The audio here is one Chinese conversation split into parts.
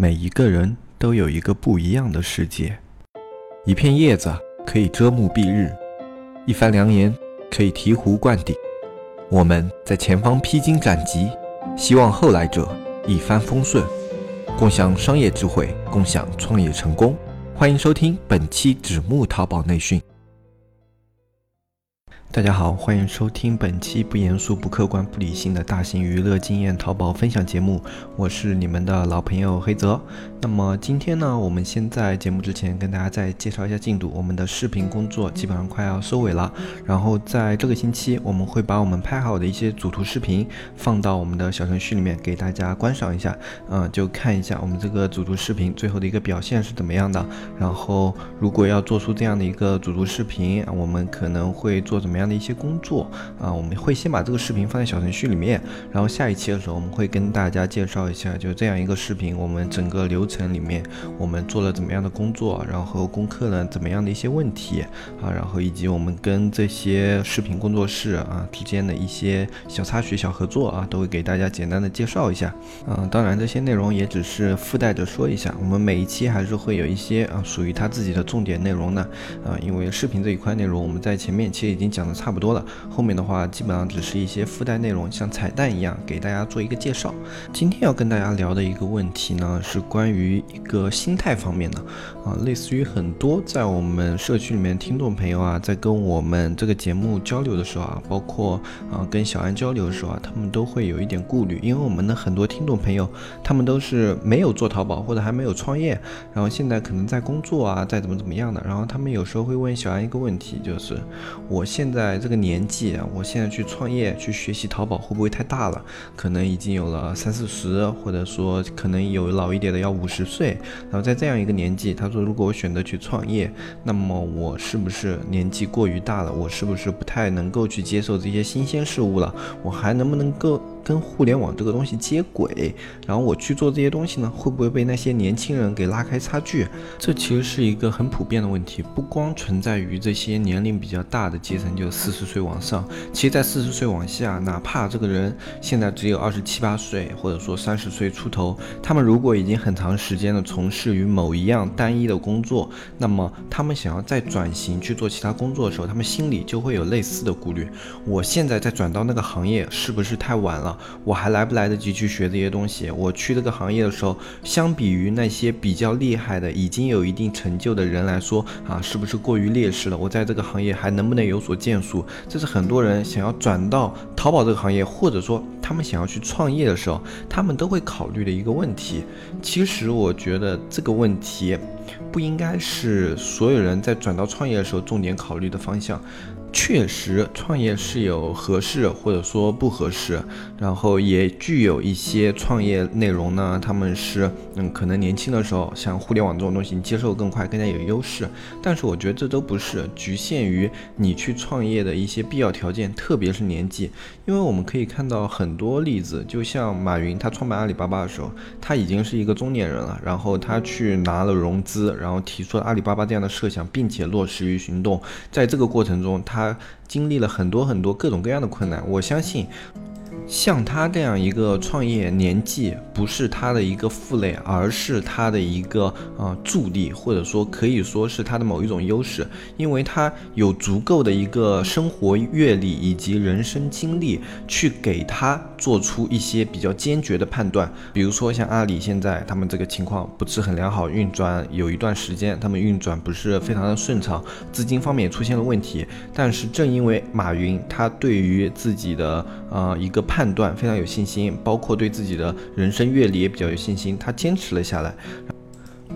每一个人都有一个不一样的世界。一片叶子可以遮目蔽日，一番良言可以醍醐灌顶。我们在前方披荆斩棘，希望后来者一帆风顺，共享商业智慧，共享创业成功。欢迎收听本期纸木淘宝内训。大家好，欢迎收听本期不严肃、不客观、不理性的大型娱乐经验淘宝分享节目，我是你们的老朋友黑泽。那么今天呢，我们先在节目之前跟大家再介绍一下进度，我们的视频工作基本上快要收尾了。然后在这个星期，我们会把我们拍好的一些主图视频放到我们的小程序里面给大家观赏一下，嗯，就看一下我们这个主图视频最后的一个表现是怎么样的。然后如果要做出这样的一个主图视频，我们可能会做怎么样？的一些工作啊，我们会先把这个视频放在小程序里面，然后下一期的时候我们会跟大家介绍一下，就这样一个视频，我们整个流程里面我们做了怎么样的工作，然后攻克了怎么样的一些问题啊，然后以及我们跟这些视频工作室啊之间的一些小插曲、小合作啊，都会给大家简单的介绍一下。嗯，当然这些内容也只是附带着说一下，我们每一期还是会有一些啊属于他自己的重点内容的啊，因为视频这一块内容我们在前面其实已经讲的。差不多了，后面的话基本上只是一些附带内容，像彩蛋一样给大家做一个介绍。今天要跟大家聊的一个问题呢，是关于于一个心态方面的啊，类似于很多在我们社区里面听众朋友啊，在跟我们这个节目交流的时候啊，包括啊跟小安交流的时候啊，他们都会有一点顾虑，因为我们的很多听众朋友，他们都是没有做淘宝或者还没有创业，然后现在可能在工作啊，在怎么怎么样的，然后他们有时候会问小安一个问题，就是我现在。在这个年纪啊，我现在去创业去学习淘宝会不会太大了？可能已经有了三四十，或者说可能有老一点的要五十岁。然后在这样一个年纪，他说如果我选择去创业，那么我是不是年纪过于大了？我是不是不太能够去接受这些新鲜事物了？我还能不能够？跟互联网这个东西接轨，然后我去做这些东西呢，会不会被那些年轻人给拉开差距？这其实是一个很普遍的问题，不光存在于这些年龄比较大的阶层，就四十岁往上，其实在四十岁往下，哪怕这个人现在只有二十七八岁，或者说三十岁出头，他们如果已经很长时间的从事于某一样单一的工作，那么他们想要再转型去做其他工作的时候，他们心里就会有类似的顾虑：我现在再转到那个行业，是不是太晚了？我还来不来得及去学这些东西？我去这个行业的时候，相比于那些比较厉害的、已经有一定成就的人来说，啊，是不是过于劣势了？我在这个行业还能不能有所建树？这是很多人想要转到淘宝这个行业，或者说他们想要去创业的时候，他们都会考虑的一个问题。其实我觉得这个问题不应该是所有人在转到创业的时候重点考虑的方向。确实，创业是有合适或者说不合适，然后也具有一些创业内容呢。他们是，嗯，可能年轻的时候，像互联网这种东西，你接受更快，更加有优势。但是我觉得这都不是局限于你去创业的一些必要条件，特别是年纪。因为我们可以看到很多例子，就像马云他创办阿里巴巴的时候，他已经是一个中年人了，然后他去拿了融资，然后提出了阿里巴巴这样的设想，并且落实于行动。在这个过程中，他他经历了很多很多各种各样的困难，我相信。像他这样一个创业年纪不是他的一个负累，而是他的一个呃助力，或者说可以说是他的某一种优势，因为他有足够的一个生活阅历以及人生经历，去给他做出一些比较坚决的判断。比如说像阿里现在他们这个情况不是很良好，运转有一段时间他们运转不是非常的顺畅，资金方面也出现了问题。但是正因为马云他对于自己的呃一个判。断非常有信心，包括对自己的人生阅历也比较有信心，他坚持了下来。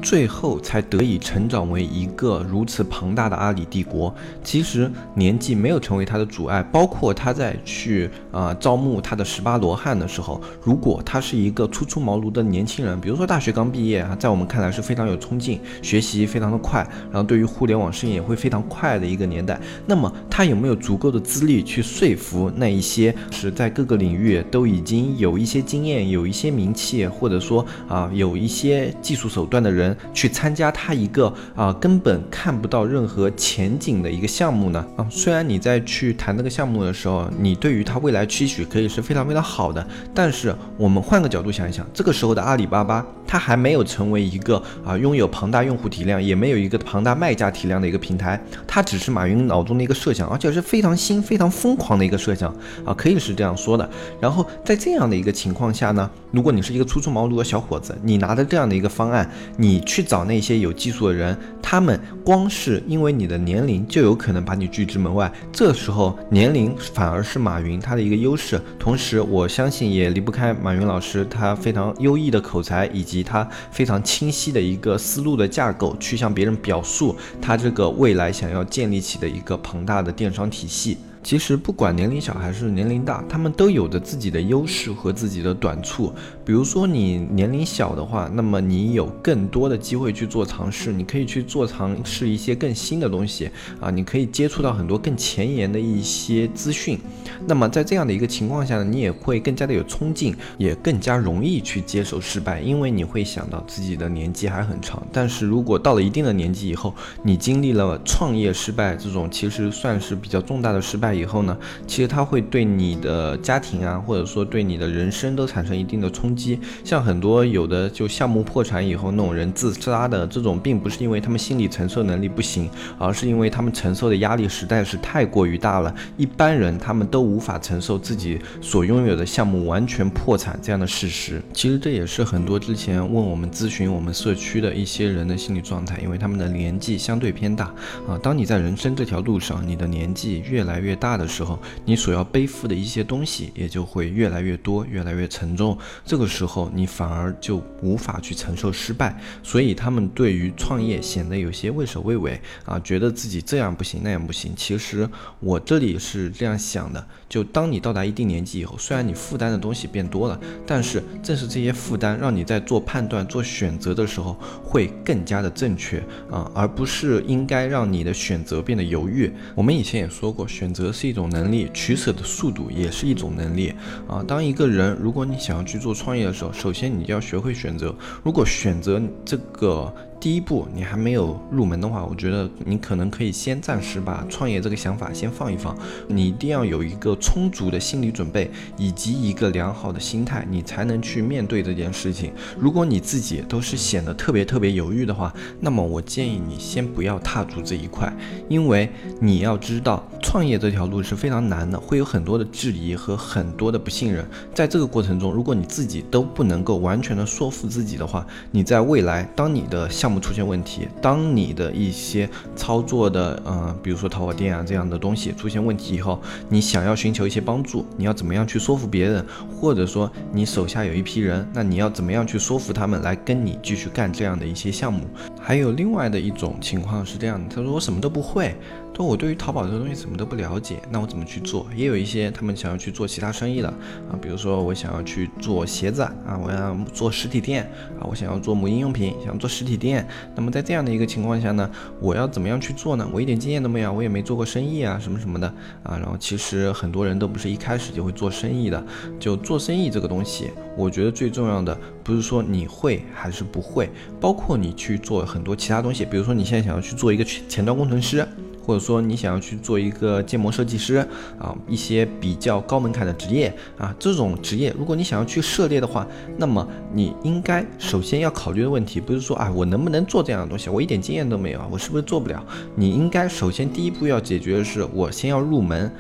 最后才得以成长为一个如此庞大的阿里帝国。其实年纪没有成为他的阻碍，包括他在去啊招募他的十八罗汉的时候，如果他是一个初出茅庐的年轻人，比如说大学刚毕业啊，在我们看来是非常有冲劲，学习非常的快，然后对于互联网事业也会非常快的一个年代，那么他有没有足够的资历去说服那一些是在各个领域都已经有一些经验、有一些名气，或者说啊有一些技术手段的人？去参加他一个啊根本看不到任何前景的一个项目呢啊，虽然你在去谈那个项目的时候，你对于他未来期许可以是非常非常好的，但是我们换个角度想一想，这个时候的阿里巴巴。它还没有成为一个啊拥有庞大用户体量，也没有一个庞大卖家体量的一个平台，它只是马云脑中的一个设想，而且是非常新、非常疯狂的一个设想啊，可以是这样说的。然后在这样的一个情况下呢，如果你是一个初出茅庐的小伙子，你拿着这样的一个方案，你去找那些有技术的人，他们光是因为你的年龄就有可能把你拒之门外。这时候年龄反而是马云他的一个优势，同时我相信也离不开马云老师他非常优异的口才以及他非常清晰的一个思路的架构，去向别人表述他这个未来想要建立起的一个庞大的电商体系。其实不管年龄小还是年龄大，他们都有着自己的优势和自己的短处。比如说你年龄小的话，那么你有更多的机会去做尝试，你可以去做尝试一些更新的东西啊，你可以接触到很多更前沿的一些资讯。那么在这样的一个情况下呢，你也会更加的有冲劲，也更加容易去接受失败，因为你会想到自己的年纪还很长。但是如果到了一定的年纪以后，你经历了创业失败这种其实算是比较重大的失败。以后呢，其实它会对你的家庭啊，或者说对你的人生都产生一定的冲击。像很多有的就项目破产以后那种人自杀的这种，并不是因为他们心理承受能力不行，而是因为他们承受的压力实在是太过于大了。一般人他们都无法承受自己所拥有的项目完全破产这样的事实。其实这也是很多之前问我们咨询我们社区的一些人的心理状态，因为他们的年纪相对偏大啊。当你在人生这条路上，你的年纪越来越大的时候，你所要背负的一些东西也就会越来越多，越来越沉重。这个时候，你反而就无法去承受失败，所以他们对于创业显得有些畏首畏尾啊，觉得自己这样不行，那样不行。其实我这里是这样想的：就当你到达一定年纪以后，虽然你负担的东西变多了，但是正是这些负担，让你在做判断、做选择的时候会更加的正确啊，而不是应该让你的选择变得犹豫。我们以前也说过，选择是一种。能力取舍的速度也是一种能力啊。当一个人，如果你想要去做创业的时候，首先你就要学会选择。如果选择这个。第一步，你还没有入门的话，我觉得你可能可以先暂时把创业这个想法先放一放。你一定要有一个充足的心理准备，以及一个良好的心态，你才能去面对这件事情。如果你自己都是显得特别特别犹豫的话，那么我建议你先不要踏足这一块，因为你要知道，创业这条路是非常难的，会有很多的质疑和很多的不信任。在这个过程中，如果你自己都不能够完全的说服自己的话，你在未来当你的项目出现问题，当你的一些操作的，嗯，比如说淘宝店啊这样的东西出现问题以后，你想要寻求一些帮助，你要怎么样去说服别人，或者说你手下有一批人，那你要怎么样去说服他们来跟你继续干这样的一些项目？还有另外的一种情况是这样的，他说我什么都不会。说我对于淘宝这个东西什么都不了解，那我怎么去做？也有一些他们想要去做其他生意的啊，比如说我想要去做鞋子啊，我要做实体店啊，我想要做母婴用品，想做实体店。那么在这样的一个情况下呢，我要怎么样去做呢？我一点经验都没有，我也没做过生意啊，什么什么的啊。然后其实很多人都不是一开始就会做生意的，就做生意这个东西，我觉得最重要的不是说你会还是不会，包括你去做很多其他东西，比如说你现在想要去做一个前端工程师。或者说你想要去做一个建模设计师啊，一些比较高门槛的职业啊，这种职业如果你想要去涉猎的话，那么你应该首先要考虑的问题不是说啊我能不能做这样的东西，我一点经验都没有啊，我是不是做不了？你应该首先第一步要解决的是我先要入门。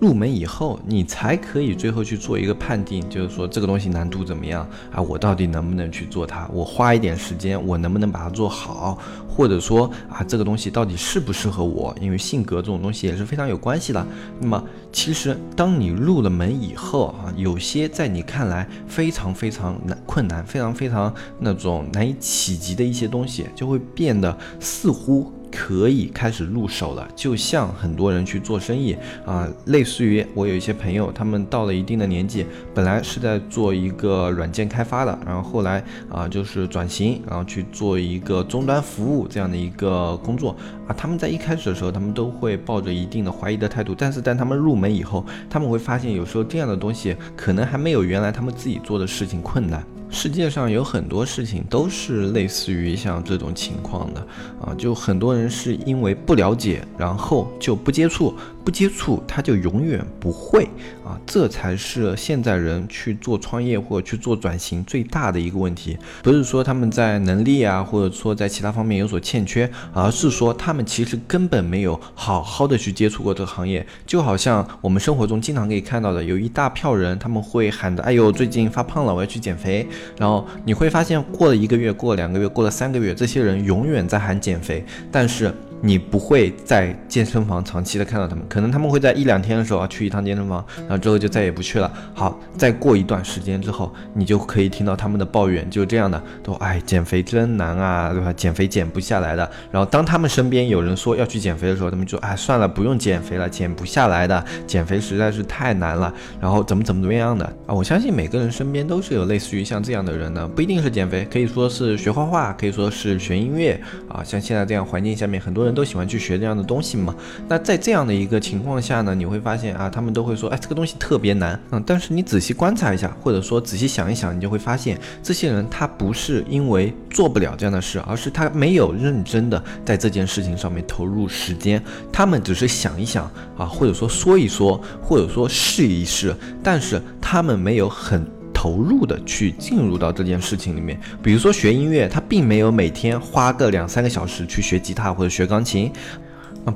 入门以后，你才可以最后去做一个判定，就是说这个东西难度怎么样啊？我到底能不能去做它？我花一点时间，我能不能把它做好？或者说啊，这个东西到底适不适合我？因为性格这种东西也是非常有关系的。那么，其实当你入了门以后啊，有些在你看来非常非常难、困难、非常非常那种难以企及的一些东西，就会变得似乎。可以开始入手了，就像很多人去做生意啊，类似于我有一些朋友，他们到了一定的年纪，本来是在做一个软件开发的，然后后来啊就是转型，然后去做一个终端服务这样的一个工作啊。他们在一开始的时候，他们都会抱着一定的怀疑的态度，但是在他们入门以后，他们会发现有时候这样的东西可能还没有原来他们自己做的事情困难。世界上有很多事情都是类似于像这种情况的啊，就很多人是因为不了解，然后就不接触。不接触，他就永远不会啊！这才是现在人去做创业或者去做转型最大的一个问题。不是说他们在能力啊，或者说在其他方面有所欠缺，而是说他们其实根本没有好好的去接触过这个行业。就好像我们生活中经常可以看到的，有一大票人，他们会喊着：“哎呦，最近发胖了，我要去减肥。”然后你会发现，过了一个月，过了两个月，过了三个月，这些人永远在喊减肥，但是。你不会在健身房长期的看到他们，可能他们会在一两天的时候啊去一趟健身房，然后之后就再也不去了。好，再过一段时间之后，你就可以听到他们的抱怨，就这样的，都哎减肥真难啊，对吧？减肥减不下来的。然后当他们身边有人说要去减肥的时候，他们就哎算了，不用减肥了，减不下来的，减肥实在是太难了。然后怎么怎么怎么样的啊？我相信每个人身边都是有类似于像这样的人的，不一定是减肥，可以说是学画画，可以说是学音乐啊。像现在这样环境下面，很多人。人都喜欢去学这样的东西嘛？那在这样的一个情况下呢，你会发现啊，他们都会说，哎，这个东西特别难，嗯。但是你仔细观察一下，或者说仔细想一想，你就会发现，这些人他不是因为做不了这样的事，而是他没有认真的在这件事情上面投入时间。他们只是想一想啊，或者说说一说，或者说试一试，但是他们没有很。投入的去进入到这件事情里面，比如说学音乐，他并没有每天花个两三个小时去学吉他或者学钢琴。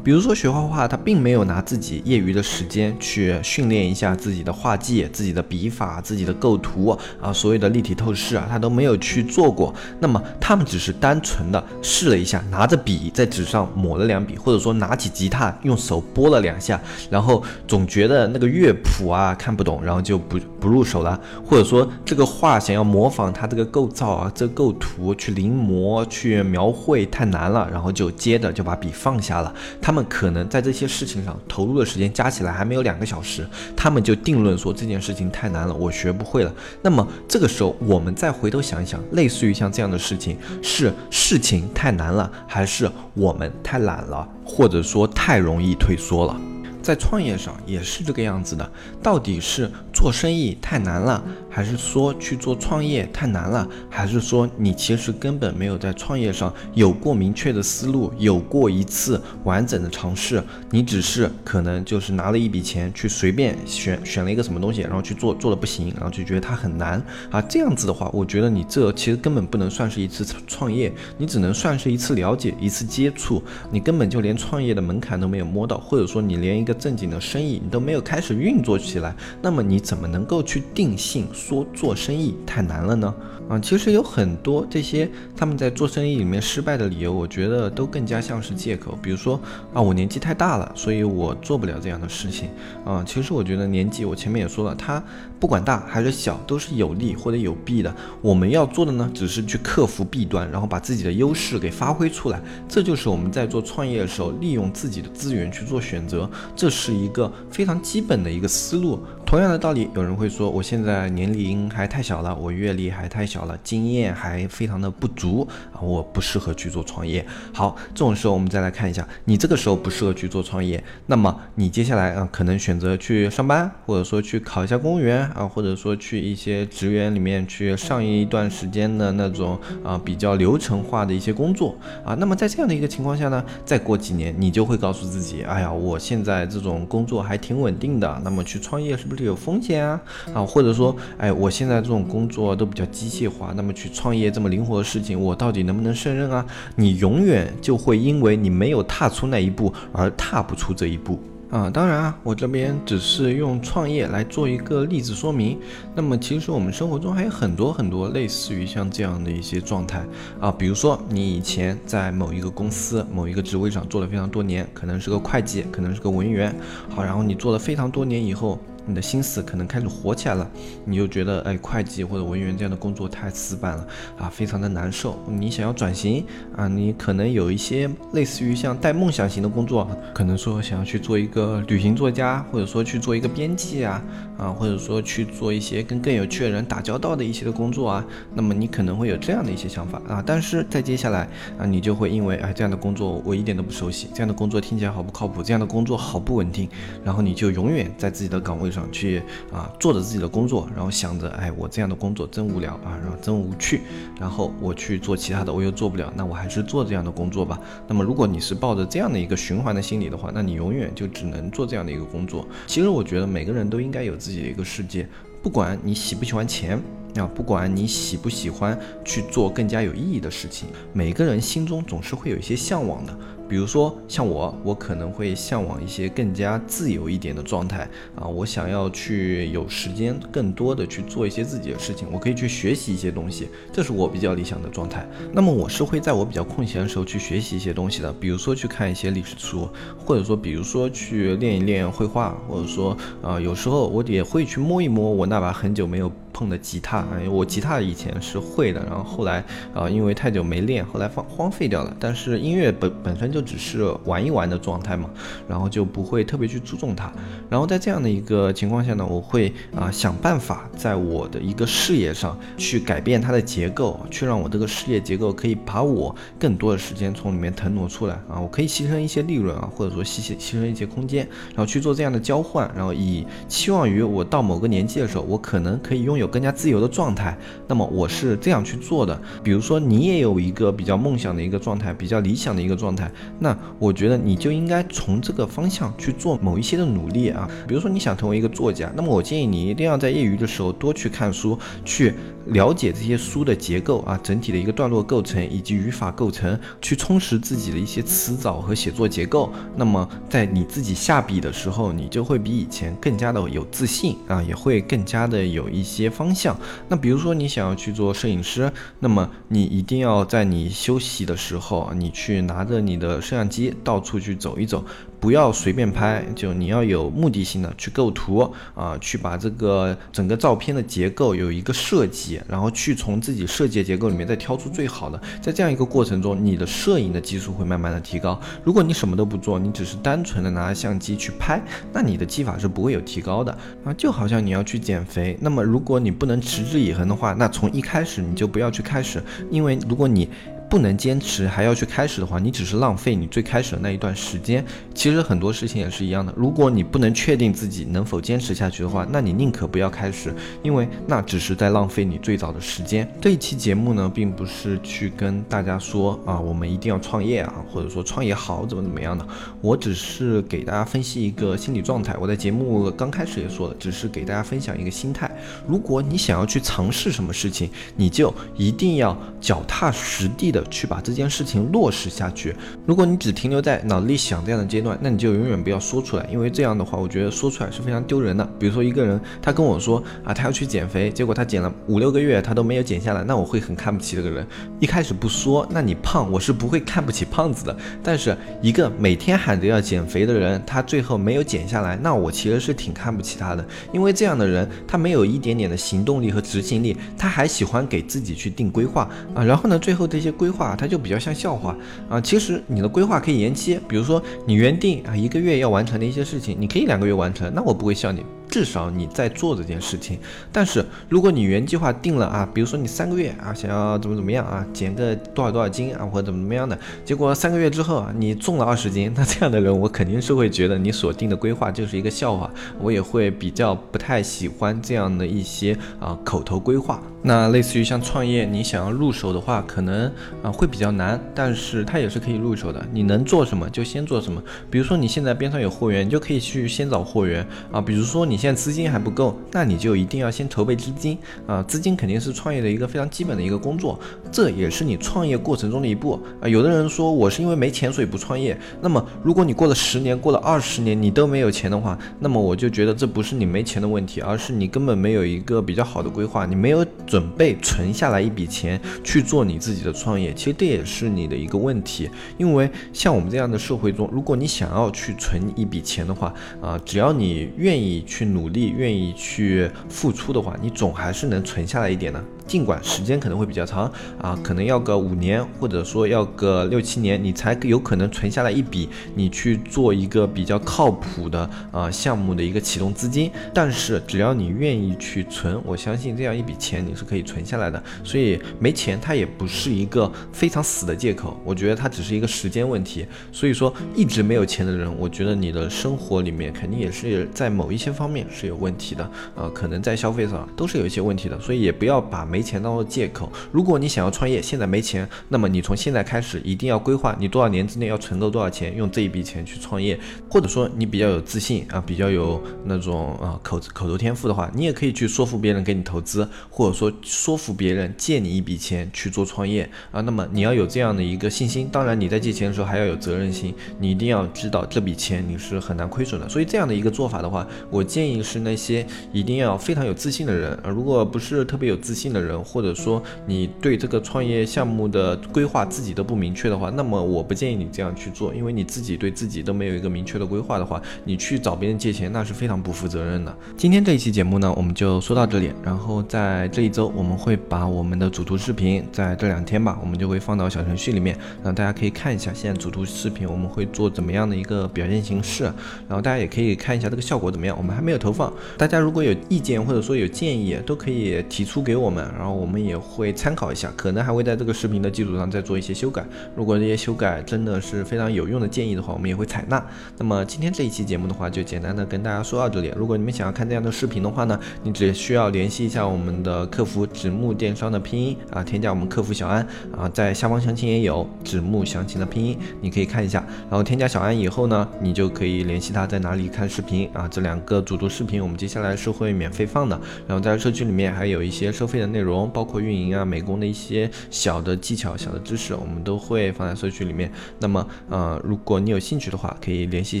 比如说学画画，他并没有拿自己业余的时间去训练一下自己的画技、自己的笔法、自己的构图啊，所有的立体透视啊，他都没有去做过。那么他们只是单纯的试了一下，拿着笔在纸上抹了两笔，或者说拿起吉他用手拨了两下，然后总觉得那个乐谱啊看不懂，然后就不不入手了。或者说这个画想要模仿它这个构造啊，这构图去临摹去描绘太难了，然后就接着就把笔放下了。他们可能在这些事情上投入的时间加起来还没有两个小时，他们就定论说这件事情太难了，我学不会了。那么这个时候，我们再回头想一想，类似于像这样的事情，是事情太难了，还是我们太懒了，或者说太容易退缩了？在创业上也是这个样子的，到底是做生意太难了，还是说去做创业太难了，还是说你其实根本没有在创业上有过明确的思路，有过一次完整的尝试，你只是可能就是拿了一笔钱去随便选选了一个什么东西，然后去做，做的不行，然后就觉得它很难啊，这样子的话，我觉得你这其实根本不能算是一次创业，你只能算是一次了解，一次接触，你根本就连创业的门槛都没有摸到，或者说你连一个。正经的生意你都没有开始运作起来，那么你怎么能够去定性说做生意太难了呢？啊，其实有很多这些他们在做生意里面失败的理由，我觉得都更加像是借口。比如说啊，我年纪太大了，所以我做不了这样的事情。啊，其实我觉得年纪，我前面也说了，它不管大还是小，都是有利或者有弊的。我们要做的呢，只是去克服弊端，然后把自己的优势给发挥出来。这就是我们在做创业的时候，利用自己的资源去做选择。这是一个非常基本的一个思路。同样的道理，有人会说，我现在年龄还太小了，我阅历还太小了，经验还非常的不足啊，我不适合去做创业。好，这种时候我们再来看一下，你这个时候不适合去做创业，那么你接下来啊，可能选择去上班，或者说去考一下公务员啊，或者说去一些职员里面去上一段时间的那种啊比较流程化的一些工作啊。那么在这样的一个情况下呢，再过几年，你就会告诉自己，哎呀，我现在这种工作还挺稳定的，那么去创业是不是？有风险啊啊，或者说，哎，我现在这种工作都比较机械计划，那么去创业这么灵活的事情，我到底能不能胜任啊？你永远就会因为你没有踏出那一步而踏不出这一步啊！当然啊，我这边只是用创业来做一个例子说明。那么其实我们生活中还有很多很多类似于像这样的一些状态啊，比如说你以前在某一个公司某一个职位上做了非常多年，可能是个会计，可能是个文员，好，然后你做了非常多年以后。你的心思可能开始活起来了，你就觉得哎，会计或者文员这样的工作太死板了啊，非常的难受。你想要转型啊，你可能有一些类似于像带梦想型的工作，可能说想要去做一个旅行作家，或者说去做一个编辑啊，啊，或者说去做一些跟更有趣的人打交道的一些的工作啊，那么你可能会有这样的一些想法啊。但是在接下来啊，你就会因为哎这样的工作我一点都不熟悉，这样的工作听起来好不靠谱，这样的工作好不稳定，然后你就永远在自己的岗位。上去啊，做着自己的工作，然后想着，哎，我这样的工作真无聊啊，然后真无趣，然后我去做其他的，我又做不了，那我还是做这样的工作吧。那么如果你是抱着这样的一个循环的心理的话，那你永远就只能做这样的一个工作。其实我觉得每个人都应该有自己的一个世界，不管你喜不喜欢钱。啊，不管你喜不喜欢去做更加有意义的事情，每个人心中总是会有一些向往的。比如说像我，我可能会向往一些更加自由一点的状态啊，我想要去有时间更多的去做一些自己的事情，我可以去学习一些东西，这是我比较理想的状态。那么我是会在我比较空闲的时候去学习一些东西的，比如说去看一些历史书，或者说比如说去练一练绘画，或者说啊，有时候我也会去摸一摸我那把很久没有。碰的吉他，哎，我吉他以前是会的，然后后来啊，因为太久没练，后来放荒废掉了。但是音乐本本身就只是玩一玩的状态嘛，然后就不会特别去注重它。然后在这样的一个情况下呢，我会啊想办法在我的一个事业上去改变它的结构，去让我这个事业结构可以把我更多的时间从里面腾挪出来啊，我可以牺牲一些利润啊，或者说牺牺牺牲一些空间，然后去做这样的交换，然后以期望于我到某个年纪的时候，我可能可以拥有。有更加自由的状态，那么我是这样去做的。比如说，你也有一个比较梦想的一个状态，比较理想的一个状态，那我觉得你就应该从这个方向去做某一些的努力啊。比如说，你想成为一个作家，那么我建议你一定要在业余的时候多去看书，去了解这些书的结构啊，整体的一个段落构成以及语法构成，去充实自己的一些词藻和写作结构。那么在你自己下笔的时候，你就会比以前更加的有自信啊，也会更加的有一些。方向，那比如说你想要去做摄影师，那么你一定要在你休息的时候，你去拿着你的摄像机到处去走一走。不要随便拍，就你要有目的性的去构图啊，去把这个整个照片的结构有一个设计，然后去从自己设计的结构里面再挑出最好的。在这样一个过程中，你的摄影的技术会慢慢的提高。如果你什么都不做，你只是单纯的拿相机去拍，那你的技法是不会有提高的啊。就好像你要去减肥，那么如果你不能持之以恒的话，那从一开始你就不要去开始，因为如果你不能坚持还要去开始的话，你只是浪费你最开始的那一段时间。其实很多事情也是一样的，如果你不能确定自己能否坚持下去的话，那你宁可不要开始，因为那只是在浪费你最早的时间。这一期节目呢，并不是去跟大家说啊，我们一定要创业啊，或者说创业好怎么怎么样的。我只是给大家分析一个心理状态。我在节目刚开始也说了，只是给大家分享一个心态。如果你想要去尝试什么事情，你就一定要脚踏实地的。去把这件事情落实下去。如果你只停留在脑子里想这样的阶段，那你就永远不要说出来，因为这样的话，我觉得说出来是非常丢人的。比如说一个人，他跟我说啊，他要去减肥，结果他减了五六个月，他都没有减下来，那我会很看不起这个人。一开始不说，那你胖，我是不会看不起胖子的。但是一个每天喊着要减肥的人，他最后没有减下来，那我其实是挺看不起他的，因为这样的人，他没有一点点的行动力和执行力，他还喜欢给自己去定规划啊，然后呢，最后这些规划它就比较像笑话啊。其实你的规划可以延期，比如说你原定啊一个月要完成的一些事情，你可以两个月完成，那我不会笑你。至少你在做这件事情，但是如果你原计划定了啊，比如说你三个月啊想要怎么怎么样啊，减个多少多少斤啊，或者怎么怎么样的，结果三个月之后啊你重了二十斤，那这样的人我肯定是会觉得你所定的规划就是一个笑话，我也会比较不太喜欢这样的一些啊口头规划。那类似于像创业，你想要入手的话，可能啊会比较难，但是它也是可以入手的。你能做什么就先做什么，比如说你现在边上有货源，你就可以去先找货源啊，比如说你。现在资金还不够，那你就一定要先筹备资金啊！资金肯定是创业的一个非常基本的一个工作，这也是你创业过程中的一步啊。有的人说我是因为没钱所以不创业，那么如果你过了十年、过了二十年你都没有钱的话，那么我就觉得这不是你没钱的问题，而是你根本没有一个比较好的规划，你没有准备存下来一笔钱去做你自己的创业。其实这也是你的一个问题，因为像我们这样的社会中，如果你想要去存一笔钱的话啊，只要你愿意去。努力愿意去付出的话，你总还是能存下来一点的。尽管时间可能会比较长啊，可能要个五年，或者说要个六七年，你才有可能存下来一笔，你去做一个比较靠谱的啊项目的一个启动资金。但是只要你愿意去存，我相信这样一笔钱你是可以存下来的。所以没钱它也不是一个非常死的借口，我觉得它只是一个时间问题。所以说一直没有钱的人，我觉得你的生活里面肯定也是在某一些方面是有问题的啊，可能在消费上都是有一些问题的。所以也不要把没钱当做借口。如果你想要创业，现在没钱，那么你从现在开始一定要规划你多少年之内要存够多少钱，用这一笔钱去创业。或者说你比较有自信啊，比较有那种啊口口头天赋的话，你也可以去说服别人给你投资，或者说说服别人借你一笔钱去做创业啊。那么你要有这样的一个信心。当然你在借钱的时候还要有责任心，你一定要知道这笔钱你是很难亏损的。所以这样的一个做法的话，我建议是那些一定要非常有自信的人啊，如果不是特别有自信的，或者说你对这个创业项目的规划自己都不明确的话，那么我不建议你这样去做，因为你自己对自己都没有一个明确的规划的话，你去找别人借钱那是非常不负责任的。今天这一期节目呢，我们就说到这里，然后在这一周我们会把我们的主图视频在这两天吧，我们就会放到小程序里面，让大家可以看一下现在主图视频我们会做怎么样的一个表现形式，然后大家也可以看一下这个效果怎么样。我们还没有投放，大家如果有意见或者说有建议，都可以提出给我们，然后我们也会参考一下，可能还会在这个视频的基础上再做一些修改。如果这些修改真的是非常有用的建议的话，我们也会采纳。那么今天这一期节目的话，就简单的跟大家说到这里。如果你们想要看这样的视频的话呢，你只需要联系一下我们的客服“指木电商”的拼音啊，添加我们客服小安啊，在下方详情也有指木详情的拼音，你可以看一下。然后添加小安以后呢，你就可以联系他在哪里看视频啊。这两个主图视频我们接下来是会免费放的。然后在社区里面还有一些收费的内容内容，包括运营啊、美工的一些小的技巧、小的知识，我们都会放在社区里面。那么呃，如果你有兴趣的话，可以联系一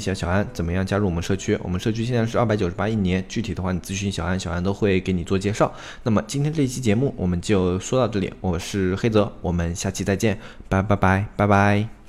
下小安，怎么样加入我们社区？我们社区现在是二百九十八一年，具体的话你咨询小安，小安都会给你做介绍。那么今天这一期节目我们就说到这里，我是黑泽，我们下期再见，拜拜拜拜拜。